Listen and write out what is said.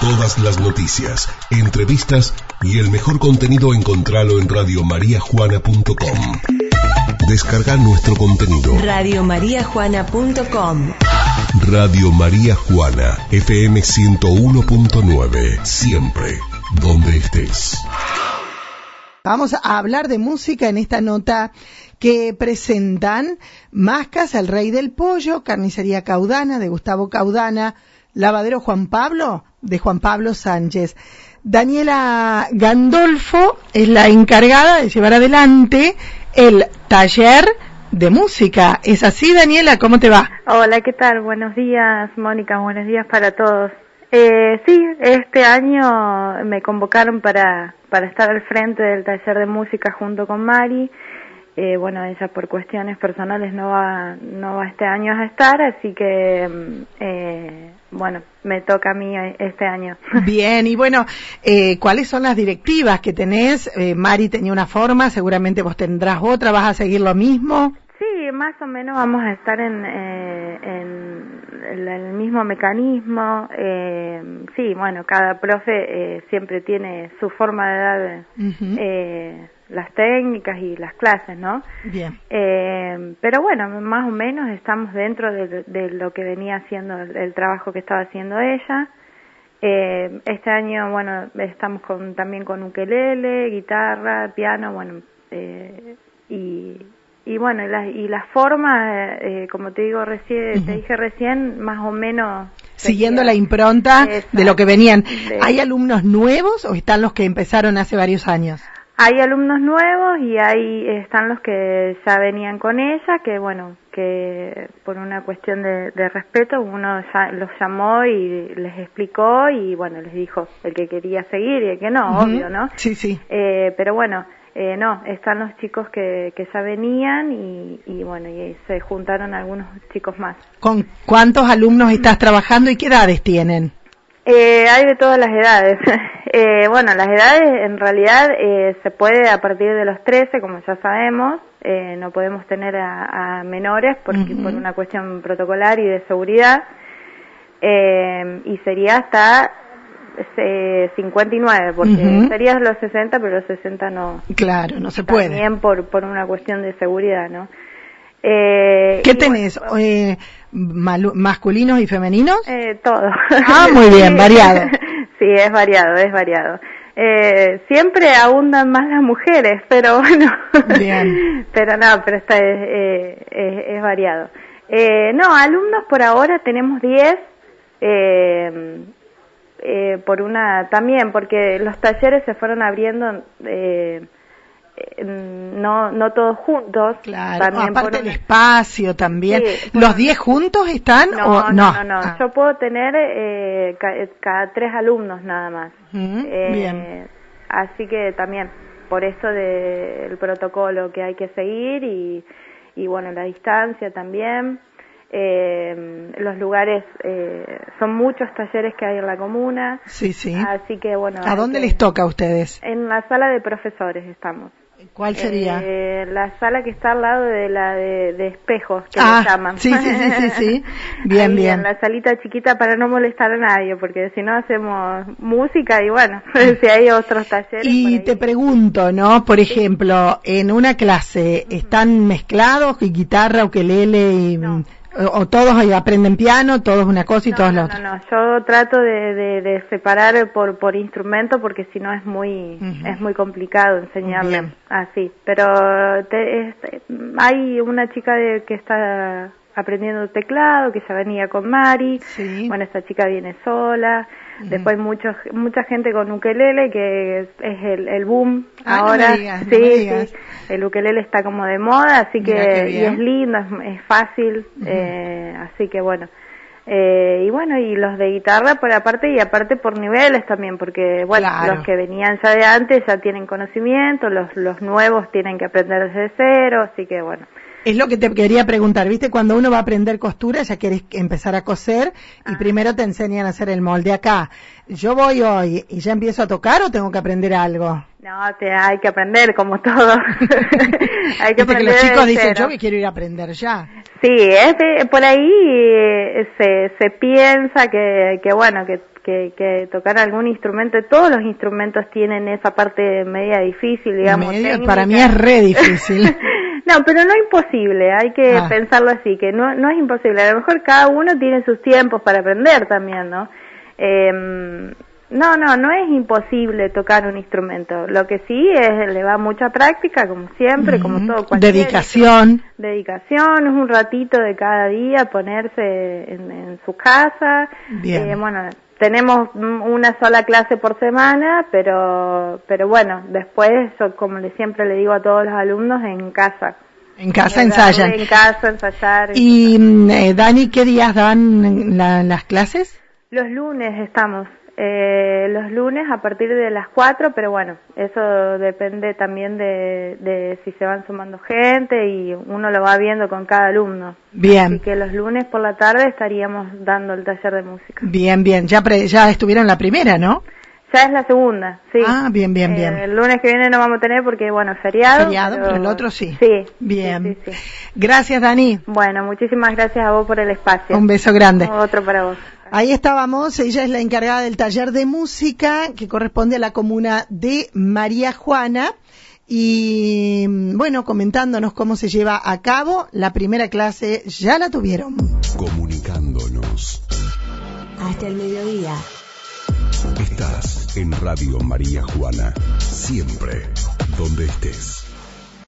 Todas las noticias, entrevistas y el mejor contenido encontralo en radiomariajuana.com. Descarga nuestro contenido. Radiomariajuana.com Radio María Juana, FM 101.9. Siempre, donde estés. Vamos a hablar de música en esta nota que presentan Mascas, el Rey del Pollo, Carnicería Caudana de Gustavo Caudana, Lavadero Juan Pablo de Juan Pablo Sánchez. Daniela Gandolfo es la encargada de llevar adelante el taller de música. ¿Es así, Daniela? ¿Cómo te va? Hola, ¿qué tal? Buenos días, Mónica. Buenos días para todos. Eh, sí, este año me convocaron para, para estar al frente del taller de música junto con Mari. Eh, bueno, ella por cuestiones personales no va, no va este año a estar, así que, mm, eh, bueno, me toca a mí este año. Bien, y bueno, eh, ¿cuáles son las directivas que tenés? Eh, Mari tenía una forma, seguramente vos tendrás otra, ¿vas a seguir lo mismo? Sí, más o menos vamos a estar en, eh, en el, mismo mecanismo. Eh, sí, bueno, cada profe eh, siempre tiene su forma de dar eh, las técnicas y las clases, ¿no? Bien. Eh, pero bueno, más o menos estamos dentro de, de lo que venía haciendo, el, el, trabajo que estaba haciendo ella. Eh, este año, bueno, estamos con, también con ukelele, guitarra, piano, bueno, eh, y, y bueno, y la, y la forma, eh, como te digo recién, uh -huh. te dije recién, más o menos siguiendo la impronta Exacto. de lo que venían. ¿Hay alumnos nuevos o están los que empezaron hace varios años? Hay alumnos nuevos y ahí están los que ya venían con ella, que bueno, que por una cuestión de, de respeto uno ya los llamó y les explicó y bueno, les dijo el que quería seguir y el que no, uh -huh. obvio, ¿no? Sí, sí. Eh, pero bueno, eh, no, están los chicos que, que ya venían y, y, bueno, y se juntaron algunos chicos más. ¿Con cuántos alumnos estás trabajando y qué edades tienen? Eh, hay de todas las edades. eh, bueno, las edades en realidad eh, se puede a partir de los 13, como ya sabemos, eh, no podemos tener a, a menores porque, uh -huh. por una cuestión protocolar y de seguridad, eh, y sería hasta 59, porque uh -huh. serían los 60, pero los 60 no. Claro, no se puede. También por, por una cuestión de seguridad, ¿no? Eh, ¿Qué tenés? Bueno, eh, ¿Masculinos y femeninos? Eh, todo. Ah, muy bien, variado. sí, es variado, es variado. Eh, siempre abundan más las mujeres, pero bueno. Bien. pero no, pero está, es, es, es variado. Eh, no, alumnos por ahora tenemos 10. Eh, eh, por una también porque los talleres se fueron abriendo eh, no no todos juntos claro. también aparte el una... espacio también. Sí, los 10 juntos están no, o no no no, no. Ah. yo puedo tener eh, ca cada tres alumnos nada más. Mm, bien. así que también por eso del de protocolo que hay que seguir y y bueno la distancia también. Eh, los lugares eh, son muchos talleres que hay en la comuna. Sí sí. Así que bueno a dónde que, les toca a ustedes en la sala de profesores estamos ¿Cuál sería? Eh, la sala que está al lado de la de, de espejos, que ah, le llaman. Sí, sí, sí, sí, sí. Bien, Ahí, bien. En la salita chiquita para no molestar a nadie, porque si no hacemos música y bueno, si hay otros talleres. Y te pregunto, ¿no? Por ejemplo, en una clase, ¿están mezclados guitarra, ukelele y... No o todos aprenden piano, todos una cosa y no, todos no. No, no, yo trato de, de, de separar por por instrumento porque si no es muy uh -huh. es muy complicado enseñarle así. Pero te, es, hay una chica de, que está aprendiendo teclado que ya venía con Mari. Sí. Bueno, esta chica viene sola. Después muchos mucha gente con ukelele que es, es el, el boom ah, ahora. No digas, sí, no sí, el ukelele está como de moda, así que y es lindo, es, es fácil, uh -huh. eh, así que bueno. Eh, y bueno, y los de guitarra por aparte y aparte por niveles también, porque bueno, claro. los que venían ya de antes ya tienen conocimiento, los, los nuevos tienen que aprender desde cero, así que bueno. Es lo que te quería preguntar, ¿viste? Cuando uno va a aprender costura, ya quieres empezar a coser y Ah. primero te enseñan a hacer el molde acá. ¿Yo voy hoy y ya empiezo a tocar o tengo que aprender algo? No, te, hay que aprender como todo. hay que Viste que aprender los chicos dicen, yo que quiero ir a aprender ya. Sí, es de- por ahí eh, se, se piensa que, que bueno, que, que, que tocar algún instrumento, todos los instrumentos tienen esa parte media difícil, digamos. Medio- para mí es re difícil. no, pero no imposible, hay que Ah. pensarlo así, que no, no es imposible. A lo mejor cada uno tiene sus tiempos para aprender también, ¿no? Eh, no, no, no es imposible tocar un instrumento. Lo que sí es, le va mucha práctica, como siempre, como todo. cualquier Dedicación. dedicación, es un ratito de cada día ponerse en, en su casa. Bien. Eh, bueno, tenemos una sola clase por semana, pero, pero bueno, después, yo, como siempre le digo a todos los alumnos, en casa. En casa ensayan. En casa, ensayar. Y mm, eh, Dani, ¿qué días dan la- las clases? Los lunes estamos. Eh, los lunes a partir de las 4, pero bueno, eso depende también de, de si se van sumando gente y uno lo va viendo con cada alumno. Así Bien, que los lunes por la tarde estaríamos dando el taller de música. bien, bien. Ya, pre- ya estuvieron la primera, ¿no? Ya es la segunda, sí. Ah, bien, bien, Eh, bien. el lunes que viene no vamos a tener porque, bueno, feriado. Feriado, pero el otro sí. Sí. Bien. sí, sí, sí. Gracias, Dani. Bueno, muchísimas gracias a vos por el espacio. Un beso grande. Otro para vos. Ahí estábamos, ella es la encargada del taller de música que corresponde a la comuna de María Juana y bueno, comentándonos cómo se lleva a cabo la primera clase, ya la tuvieron. Comunicándonos. Hasta el mediodía. Estás en Radio María Juana. Siempre, donde estés.